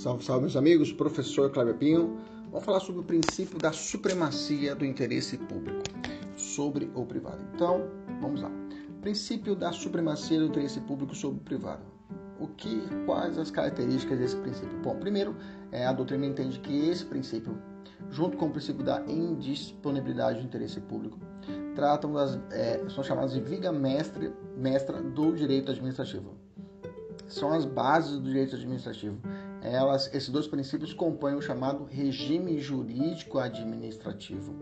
Salve, salve, meus amigos. Professor Cláudio Pinho. Vamos falar sobre o princípio da supremacia do interesse público sobre o privado. Então, vamos lá. Princípio da supremacia do interesse público sobre o privado. O que, quais as características desse princípio? Bom, primeiro, é, a doutrina entende que esse princípio, junto com o princípio da indisponibilidade do interesse público, tratam das, é, são chamadas de viga mestre, mestra do direito administrativo. São as bases do direito administrativo elas, esses dois princípios compõem o chamado regime jurídico administrativo.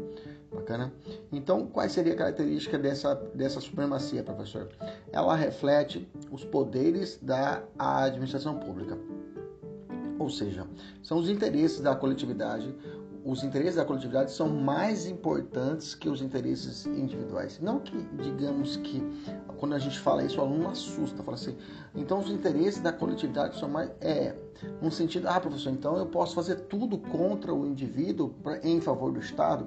Bacana? Então, qual seria a característica dessa, dessa supremacia, professor? Ela reflete os poderes da administração pública. Ou seja, são os interesses da coletividade, os interesses da coletividade são mais importantes que os interesses individuais. Não que, digamos que, quando a gente fala isso, o aluno assusta, fala assim, então os interesses da coletividade são mais. É, no sentido, ah, professor, então eu posso fazer tudo contra o indivíduo pra, em favor do Estado?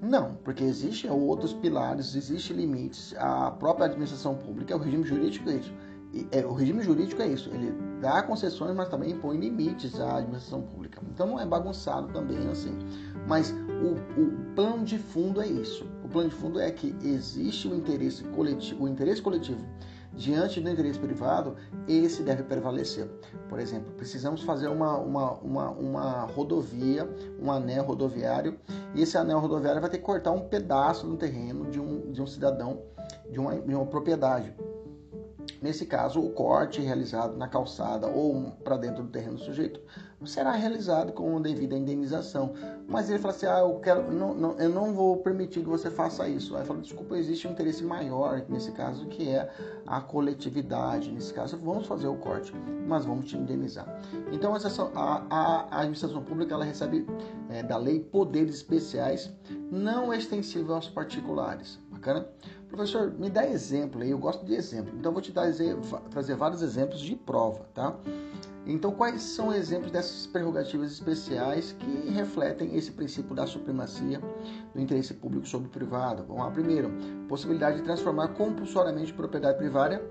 Não, porque existem outros pilares, existem limites. A própria administração pública, o regime jurídico é isso. É, o regime jurídico é isso, ele dá concessões, mas também impõe limites à administração pública. Então não é bagunçado também assim. Mas o, o plano de fundo é isso. O plano de fundo é que existe o interesse coletivo, o interesse coletivo diante do interesse privado, esse deve prevalecer. Por exemplo, precisamos fazer uma, uma, uma, uma rodovia, um anel rodoviário, e esse anel rodoviário vai ter que cortar um pedaço do terreno de um, de um cidadão, de uma, de uma propriedade. Nesse caso, o corte realizado na calçada ou para dentro do terreno do sujeito será realizado com devida indenização. Mas ele fala assim: ah, eu, quero, não, não, eu não vou permitir que você faça isso. Aí fala: desculpa, existe um interesse maior nesse caso que é a coletividade. Nesse caso, vamos fazer o corte, mas vamos te indenizar. Então, a, a, a administração pública ela recebe é, da lei poderes especiais não extensivos aos particulares. Professor, me dá exemplo aí, eu gosto de exemplo. Então, vou te trazer, trazer vários exemplos de prova, tá? Então, quais são exemplos dessas prerrogativas especiais que refletem esse princípio da supremacia do interesse público sobre o privado? Vamos lá. Primeiro, possibilidade de transformar compulsoriamente propriedade privada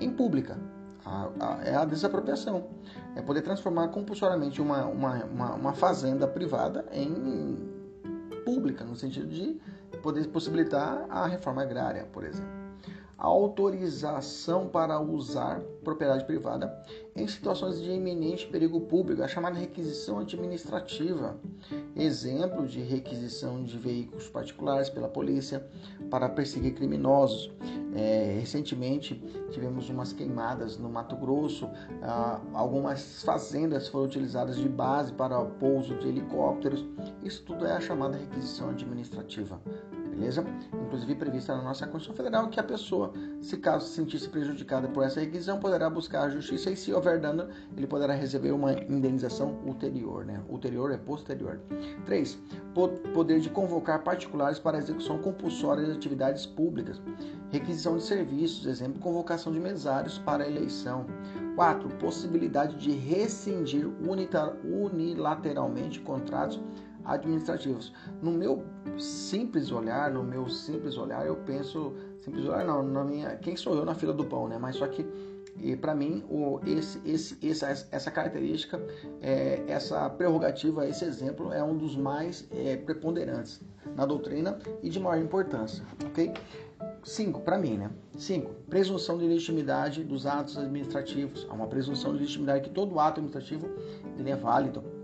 em pública. A, a, é a desapropriação. É poder transformar compulsoriamente uma, uma, uma, uma fazenda privada em pública, no sentido de poder possibilitar a reforma agrária, por exemplo autorização para usar propriedade privada em situações de iminente perigo público, a chamada requisição administrativa. Exemplo de requisição de veículos particulares pela polícia para perseguir criminosos. É, recentemente tivemos umas queimadas no Mato Grosso, ah, algumas fazendas foram utilizadas de base para o pouso de helicópteros. Isso tudo é a chamada requisição administrativa beleza? Inclusive prevista na nossa Constituição Federal que a pessoa, se caso se sentisse prejudicada por essa requisição, poderá buscar a justiça e se houver dano, ele poderá receber uma indenização ulterior, né? Ulterior é posterior. 3. Poder de convocar particulares para execução compulsória de atividades públicas. Requisição de serviços, exemplo, convocação de mesários para eleição. 4. Possibilidade de rescindir unilateralmente contratos administrativos. No meu simples olhar, no meu simples olhar, eu penso, simples olhar não, na minha, quem sou eu na fila do pão, né? Mas só que para mim o, esse, esse, essa, essa característica, é, essa prerrogativa, esse exemplo é um dos mais é, preponderantes na doutrina e de maior importância, ok? Cinco, para mim, né? Cinco, presunção de legitimidade dos atos administrativos. Há uma presunção de legitimidade que todo ato administrativo ele é válido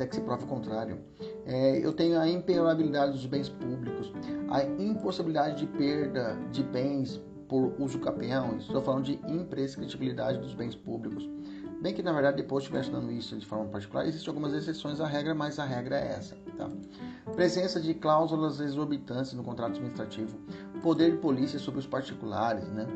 até que se prove o contrário. É, eu tenho a impenhorabilidade dos bens públicos, a impossibilidade de perda de bens por uso capião, estou falando de imprescritibilidade dos bens públicos. Bem que, na verdade, depois estiver estudando isso de forma particular, existem algumas exceções à regra, mas a regra é essa. Tá? Presença de cláusulas exorbitantes no contrato administrativo, poder de polícia sobre os particulares, né?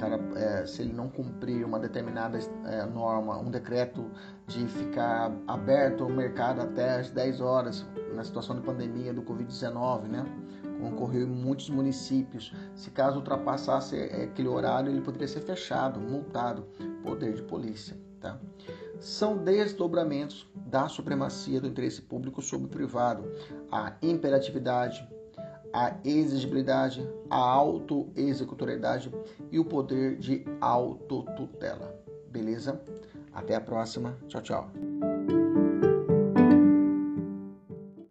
Cara, é, se ele não cumprir uma determinada é, norma, um decreto de ficar aberto o mercado até as 10 horas, na situação de pandemia do Covid-19, né? Como ocorreu em muitos municípios. Se caso ultrapassasse é, aquele horário, ele poderia ser fechado, multado. Poder de polícia, tá? São desdobramentos da supremacia do interesse público sobre o privado. A imperatividade, a exigibilidade, a autoexecutoriedade e o poder de autotutela. Beleza? Até a próxima. Tchau, tchau.